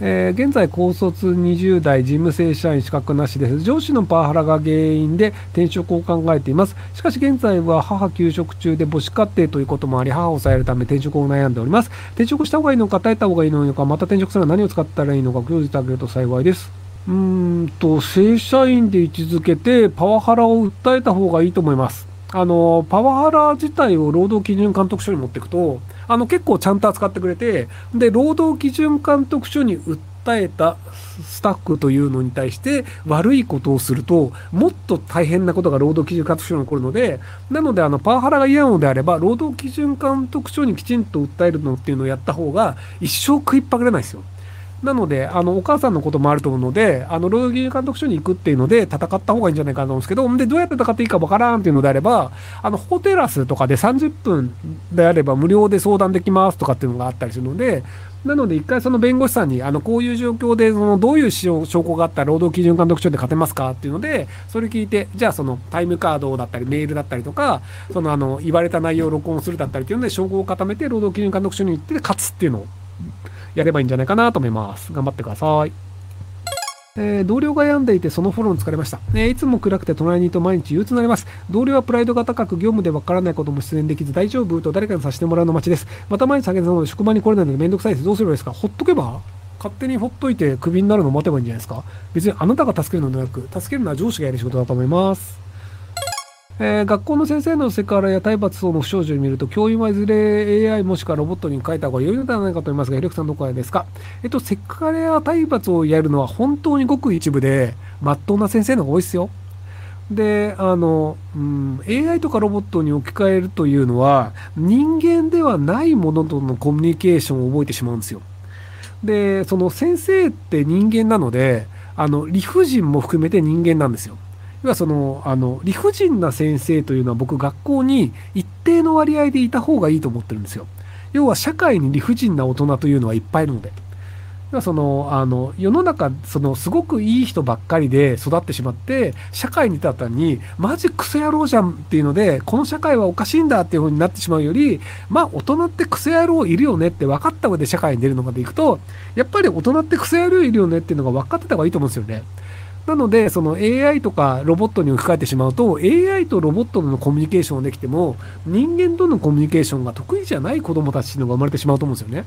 えー、現在高卒20代事務正社員資格なしです。上司のパワハラが原因で転職を考えています。しかし現在は母休職中で母子家庭ということもあり、母を抑えるため転職を悩んでおります。転職した方がいいのか、耐えた方がいいのか、また転職するのは何を使ったらいいのか、教示してあげると幸いです。うーんと、正社員で位置づけてパワハラを訴えた方がいいと思います。あの、パワハラ自体を労働基準監督署に持っていくと、あの結構ちゃんと扱ってくれて、で、労働基準監督署に訴えたスタッフというのに対して悪いことをすると、もっと大変なことが労働基準監督署に起こるので、なので、あの、パワハラが嫌なのであれば、労働基準監督署にきちんと訴えるのっていうのをやった方が、一生食いっぱぐれないですよ。なので、あの、お母さんのこともあると思うので、あの、労働基準監督署に行くっていうので、戦った方がいいんじゃないかと思うんですけど、で、どうやって戦っていいかわからんっていうのであれば、あの、ホテラスとかで30分であれば無料で相談できますとかっていうのがあったりするので、なので、一回その弁護士さんに、あの、こういう状況で、その、どういう証拠があったら労働基準監督署で勝てますかっていうので、それ聞いて、じゃあその、タイムカードだったり、メールだったりとか、その、あの、言われた内容を録音するだったりっていうので、証拠を固めて、労働基準監督署に行って勝つっていうのをやればいいんじゃないかなと思います。頑張ってください。えー、同僚が病んでいてそのフォローに疲れました、えー、いつも暗くて隣にいると毎日憂鬱になります。同僚はプライドが高く業務でわからないことも出演できず大丈夫と誰かにさせてもらうの待ちです。また毎日下げたので職場に来れないのでめんどくさいです。どうすればいいですか？ほっとけば勝手にほっといてクビになるのを待てばいいんじゃないですか？別にあなたが助けるのではなく助けるのは上司がやる仕事だと思います。えー、学校の先生のセクハラや体罰等の不祥事を見ると、教員はいずれ AI もしくはロボットに書いた方が良いのではないかと思いますが、エレクさんどこかですか？えっと、セクハラや体罰をやるのは本当にごく一部で、まっとうな先生の方が多いですよ。で、あの、うん、AI とかロボットに置き換えるというのは、人間ではないものとのコミュニケーションを覚えてしまうんですよ。で、その先生って人間なので、あの、理不尽も含めて人間なんですよ。要はその、あの、理不尽な先生というのは僕学校に一定の割合でいた方がいいと思ってるんですよ。要は社会に理不尽な大人というのはいっぱいいるので。要はその、あの、世の中、その、すごくいい人ばっかりで育ってしまって、社会に立ったに、マジクソ野郎じゃんっていうので、この社会はおかしいんだっていう風になってしまうより、まあ、大人ってクソ野郎いるよねって分かった上で社会に出るのまでいくと、やっぱり大人ってクソ野郎いるよねっていうのが分かってた方がいいと思うんですよね。なので、その AI とかロボットに置き換えてしまうと、AI とロボットのコミュニケーションができても、人間とのコミュニケーションが得意じゃない子供たちのが生まれてしまうと思うんですよね。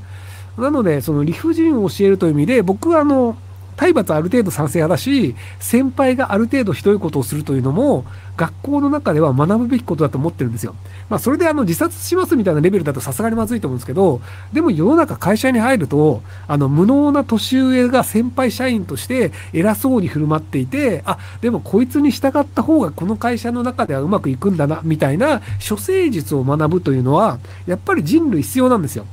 なので、その理不尽を教えるという意味で、僕はあの、体罰ある程度賛成派だし、先輩がある程度ひどいことをするというのも、学校の中では学ぶべきことだと思ってるんですよ。まあ、それであの、自殺しますみたいなレベルだとさすがにまずいと思うんですけど、でも世の中会社に入ると、あの、無能な年上が先輩社員として偉そうに振る舞っていて、あ、でもこいつに従った方がこの会社の中ではうまくいくんだな、みたいな処世術を学ぶというのは、やっぱり人類必要なんですよ。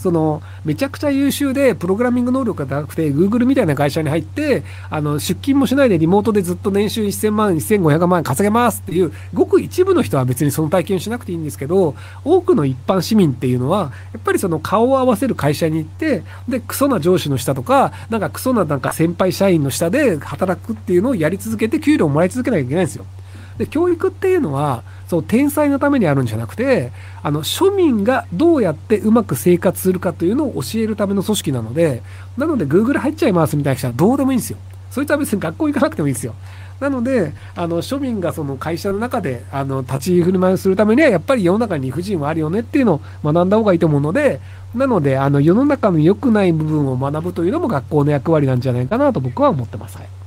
その、めちゃくちゃ優秀で、プログラミング能力が高くて、Google みたいな会社に入って、あの、出勤もしないでリモートでずっと年収1000万、1500万稼げますっていう、ごく一部の人は別にその体験しなくていいんですけど、多くの一般市民っていうのは、やっぱりその顔を合わせる会社に行って、で、クソな上司の下とか、なんかクソななんか先輩社員の下で働くっていうのをやり続けて、給料をもらい続けなきゃいけないんですよ。で、教育っていうのは、そう、天才のためにあるんじゃなくて、あの、庶民がどうやってうまく生活するかというのを教えるための組織なので、なので Google 入っちゃいますみたいな人はどうでもいいんですよ。そいつは別に学校行かなくてもいいんですよ。なので、あの、庶民がその会社の中で、あの、立ち振る舞いをするためには、やっぱり世の中に理不尽はあるよねっていうのを学んだ方がいいと思うので、なので、あの、世の中の良くない部分を学ぶというのも学校の役割なんじゃないかなと僕は思ってます。はい